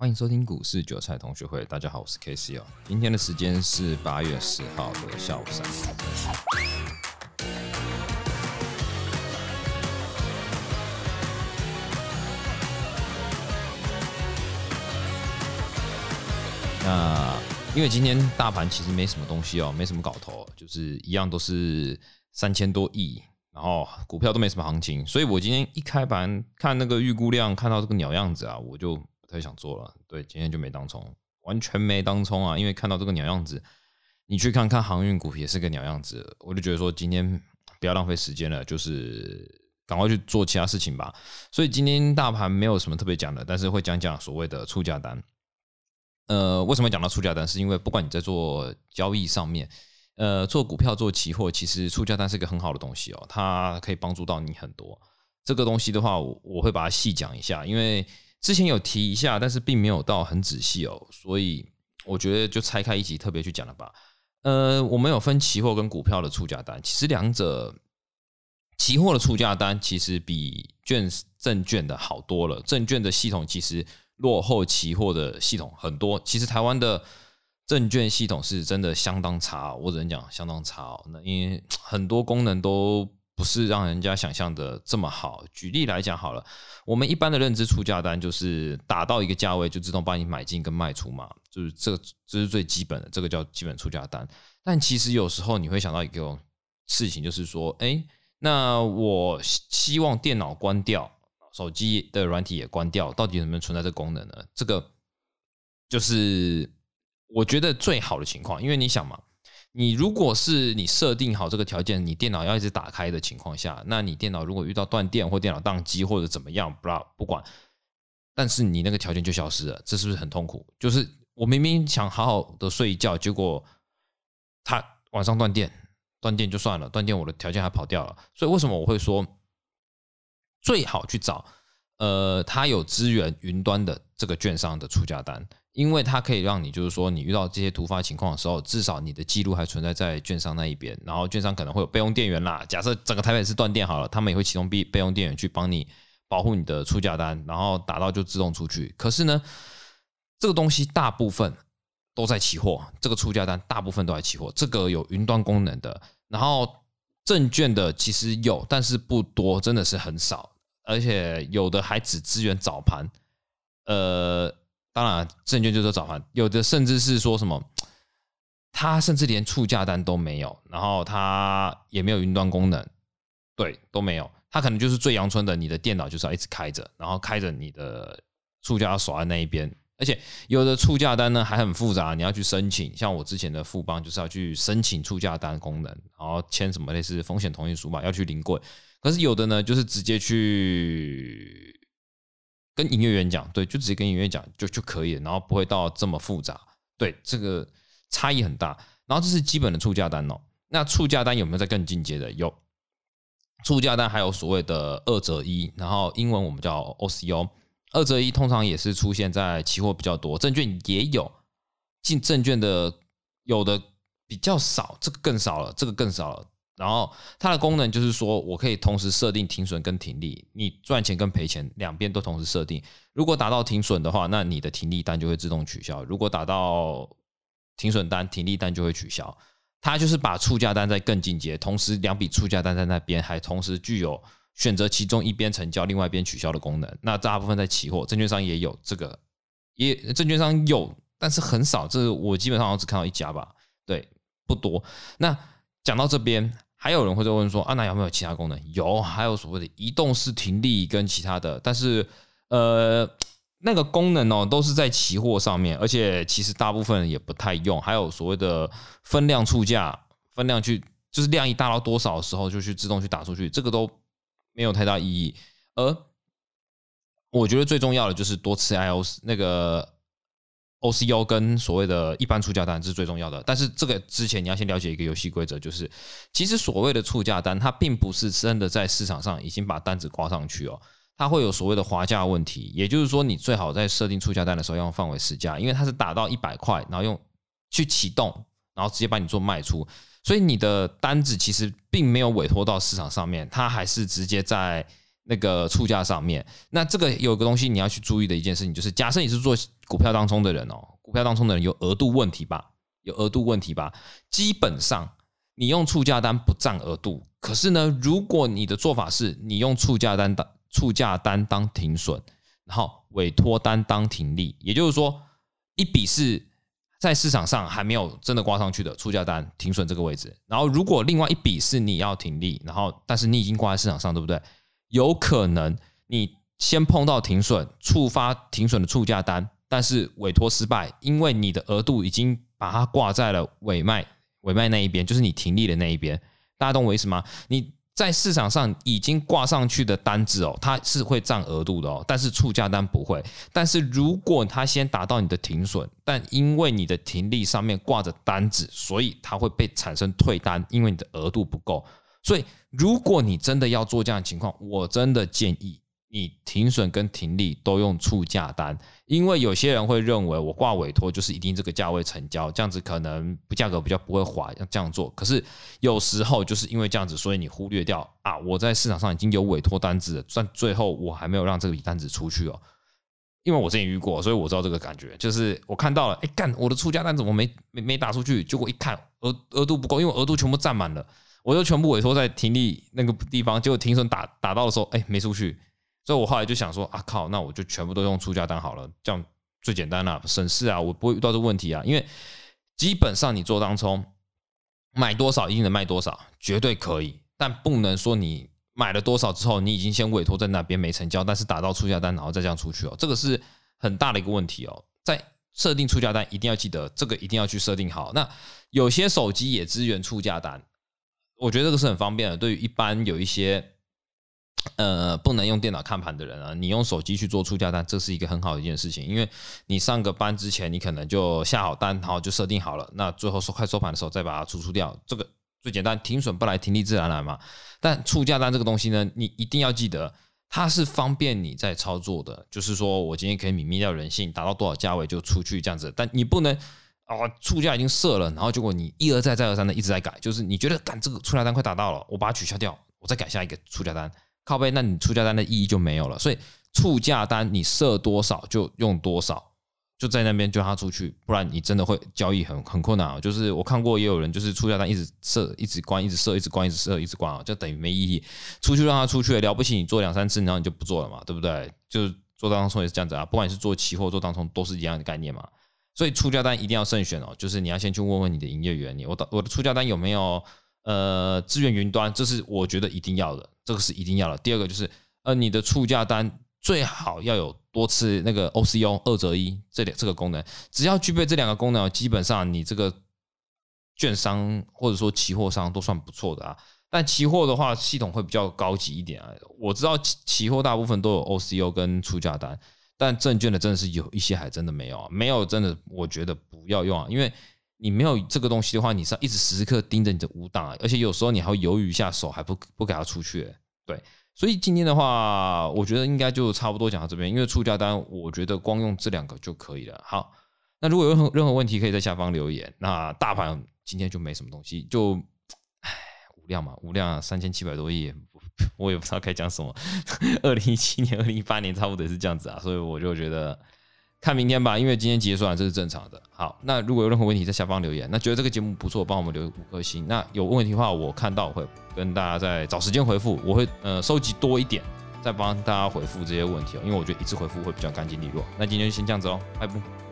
欢迎收听股市韭菜同学会，大家好，我是 K C 哦。今天的时间是八月十号的下午三点。那因为今天大盘其实没什么东西哦，没什么搞头，就是一样都是三千多亿，然后股票都没什么行情，所以我今天一开盘看那个预估量，看到这个鸟样子啊，我就太想做了。对，今天就没当冲，完全没当冲啊，因为看到这个鸟样子，你去看看航运股也是个鸟样子，我就觉得说今天不要浪费时间了，就是赶快去做其他事情吧。所以今天大盘没有什么特别讲的，但是会讲讲所谓的出价单。呃，为什么讲到出价单？是因为不管你在做交易上面，呃，做股票、做期货，其实出价单是一个很好的东西哦，它可以帮助到你很多。这个东西的话，我我会把它细讲一下，因为之前有提一下，但是并没有到很仔细哦，所以我觉得就拆开一集特别去讲了吧。呃，我们有分期货跟股票的出价单，其实两者期货的出价单其实比券证券的好多了，证券的系统其实。落后期货的系统很多，其实台湾的证券系统是真的相当差，我只能讲相当差哦。那因为很多功能都不是让人家想象的这么好。举例来讲好了，我们一般的认知出价单就是打到一个价位就自动帮你买进跟卖出嘛，就是这这是最基本的，这个叫基本出价单。但其实有时候你会想到一个事情，就是说，哎，那我希望电脑关掉。手机的软体也关掉，到底能不能存在这功能呢？这个就是我觉得最好的情况，因为你想嘛，你如果是你设定好这个条件，你电脑要一直打开的情况下，那你电脑如果遇到断电或电脑宕机或者怎么样，不不管，但是你那个条件就消失了，这是不是很痛苦？就是我明明想好好的睡一觉，结果它晚上断电，断电就算了，断电我的条件还跑掉了，所以为什么我会说？最好去找，呃，它有资源云端的这个券商的出价单，因为它可以让你就是说，你遇到这些突发情况的时候，至少你的记录还存在在券商那一边，然后券商可能会有备用电源啦。假设整个台北市断电好了，他们也会启动备备用电源去帮你保护你的出价单，然后打到就自动出去。可是呢，这个东西大部分都在期货，这个出价单大部分都在期货，这个有云端功能的，然后。证券的其实有，但是不多，真的是很少，而且有的还只支援早盘。呃，当然，证券就是早盘，有的甚至是说什么，它甚至连出价单都没有，然后它也没有云端功能，对，都没有。它可能就是最阳春的，你的电脑就是要一直开着，然后开着你的出价要锁在那一边。而且有的出价单呢还很复杂，你要去申请。像我之前的富邦就是要去申请出价单功能，然后签什么类似风险同意书嘛，要去临柜。可是有的呢，就是直接去跟营业员讲，对，就直接跟营业员讲就就可以了，然后不会到这么复杂。对，这个差异很大。然后这是基本的出价单哦。那出价单有没有在更进阶的？有，出价单还有所谓的二折一，然后英文我们叫 OCO。二折一通常也是出现在期货比较多，证券也有，进证券的有的比较少，这个更少了，这个更少了。然后它的功能就是说我可以同时设定停损跟停利，你赚钱跟赔钱两边都同时设定。如果达到停损的话，那你的停利单就会自动取消；如果达到停损单，停利单就会取消。它就是把出价单在更进阶，同时两笔出价单在那边还同时具有。选择其中一边成交，另外一边取消的功能，那大部分在期货，证券商也有这个，也证券商有，但是很少。这我基本上只看到一家吧，对，不多。那讲到这边，还有人会在问说，啊，那有没有其他功能？有，还有所谓的移动式停利跟其他的，但是呃，那个功能哦，都是在期货上面，而且其实大部分也不太用。还有所谓的分量出价，分量去就是量一大到多少的时候，就去自动去打出去，这个都。没有太大意义，而我觉得最重要的就是多次 I O 那个 O C O 跟所谓的一般出价单是最重要的。但是这个之前你要先了解一个游戏规则，就是其实所谓的出价单，它并不是真的在市场上已经把单子挂上去哦，它会有所谓的滑价问题。也就是说，你最好在设定出价单的时候要用范围实价，因为它是打到一百块，然后用去启动，然后直接帮你做卖出。所以你的单子其实并没有委托到市场上面，它还是直接在那个出价上面。那这个有个东西你要去注意的一件事情，就是假设你是做股票当中的人哦，股票当中的人有额度问题吧？有额度问题吧？基本上你用出价单不占额度，可是呢，如果你的做法是你用出价单当出价单当停损，然后委托单当停利，也就是说一笔是。在市场上还没有真的挂上去的出价单停损这个位置，然后如果另外一笔是你要停利，然后但是你已经挂在市场上，对不对？有可能你先碰到停损，触发停损的出价单，但是委托失败，因为你的额度已经把它挂在了尾卖尾卖那一边，就是你停利的那一边。大家懂我意思吗？你。在市场上已经挂上去的单子哦，它是会占额度的哦，但是出价单不会。但是如果它先达到你的停损，但因为你的停利上面挂着单子，所以它会被产生退单，因为你的额度不够。所以如果你真的要做这样的情况，我真的建议。你停损跟停利都用出价单，因为有些人会认为我挂委托就是一定这个价位成交，这样子可能价格比较不会滑，要这样做。可是有时候就是因为这样子，所以你忽略掉啊，我在市场上已经有委托单子，但最后我还没有让这笔单子出去哦。因为我之前遇过，所以我知道这个感觉，就是我看到了，哎干，我的出价单怎么没没没打出去？结果一看额额度不够，因为额度全部占满了，我就全部委托在停利那个地方，结果停损打打到的时候，哎没出去。所以我后来就想说啊靠，那我就全部都用出价单好了，这样最简单了，省事啊，我不会遇到这问题啊。因为基本上你做当冲，买多少一定能卖多少，绝对可以，但不能说你买了多少之后，你已经先委托在那边没成交，但是打到出价单然后再这样出去哦，这个是很大的一个问题哦。在设定出价单一定要记得，这个一定要去设定好。那有些手机也支援出价单，我觉得这个是很方便的，对于一般有一些。呃，不能用电脑看盘的人啊，你用手机去做出价单，这是一个很好的一件事情。因为你上个班之前，你可能就下好单，然后就设定好了，那最后收快收盘的时候再把它出出掉，这个最简单，停损不来，停利自然来嘛。但出价单这个东西呢，你一定要记得，它是方便你在操作的，就是说我今天可以泯灭掉人性，达到多少价位就出去这样子。但你不能啊，出价已经设了，然后结果你一而再再而三的一直在改，就是你觉得赶这个出价单快达到了，我把它取消掉，我再改下一个出价单。靠背，那你出价单的意义就没有了。所以出价单你设多少就用多少，就在那边就让它出去，不然你真的会交易很很困难啊。就是我看过也有人就是出价单一直设一直关一直设一直关一直设一直关啊，就等于没意义。出去让它出去了不起，你做两三次然后你就不做了嘛，对不对？就是做当冲也是这样子啊，不管你是做期货做当冲都是一样的概念嘛。所以出价单一定要慎选哦，就是你要先去问问你的营业员，你我的我的出价单有没有？呃，资源云端，这是我觉得一定要的，这个是一定要的。第二个就是，呃，你的出价单最好要有多次那个 OCO 二择一这两这个功能，只要具备这两个功能，基本上你这个券商或者说期货商都算不错的啊。但期货的话，系统会比较高级一点啊。我知道期货大部分都有 OCO 跟出价单，但证券的真的是有一些还真的没有啊，没有真的我觉得不要用啊，因为。你没有这个东西的话，你是要一直时时刻盯着你的五档，而且有时候你还会犹豫一下手，还不不给它出去。对，所以今天的话，我觉得应该就差不多讲到这边，因为出价单，我觉得光用这两个就可以了。好，那如果有任何任何问题，可以在下方留言。那大盘今天就没什么东西，就唉无量嘛，无量三千七百多亿，我也不知道该讲什么。二零一七年、二零一八年差不多也是这样子啊，所以我就觉得。看明天吧，因为今天结算这是正常的。好，那如果有任何问题，在下方留言。那觉得这个节目不错，帮我们留五颗星。那有问题的话，我看到会跟大家再找时间回复。我会呃收集多一点，再帮大家回复这些问题哦。因为我觉得一次回复会比较干净利落。那今天就先这样子哦，拜拜。